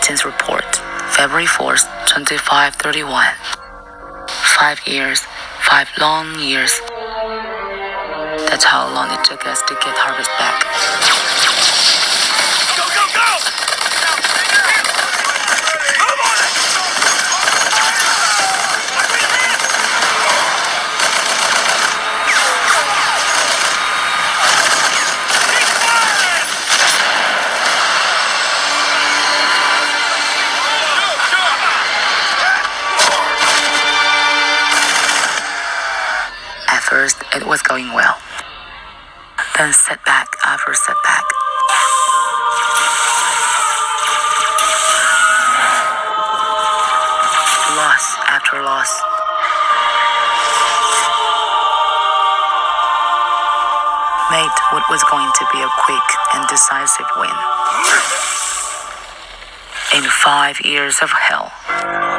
captain's report. February 4th, 2531. Five years, five long years. That's how long it took us to get Harvest first, it was going well. Then setback after setback. Loss after loss. Made what was going to be a quick and decisive win. In five years of hell.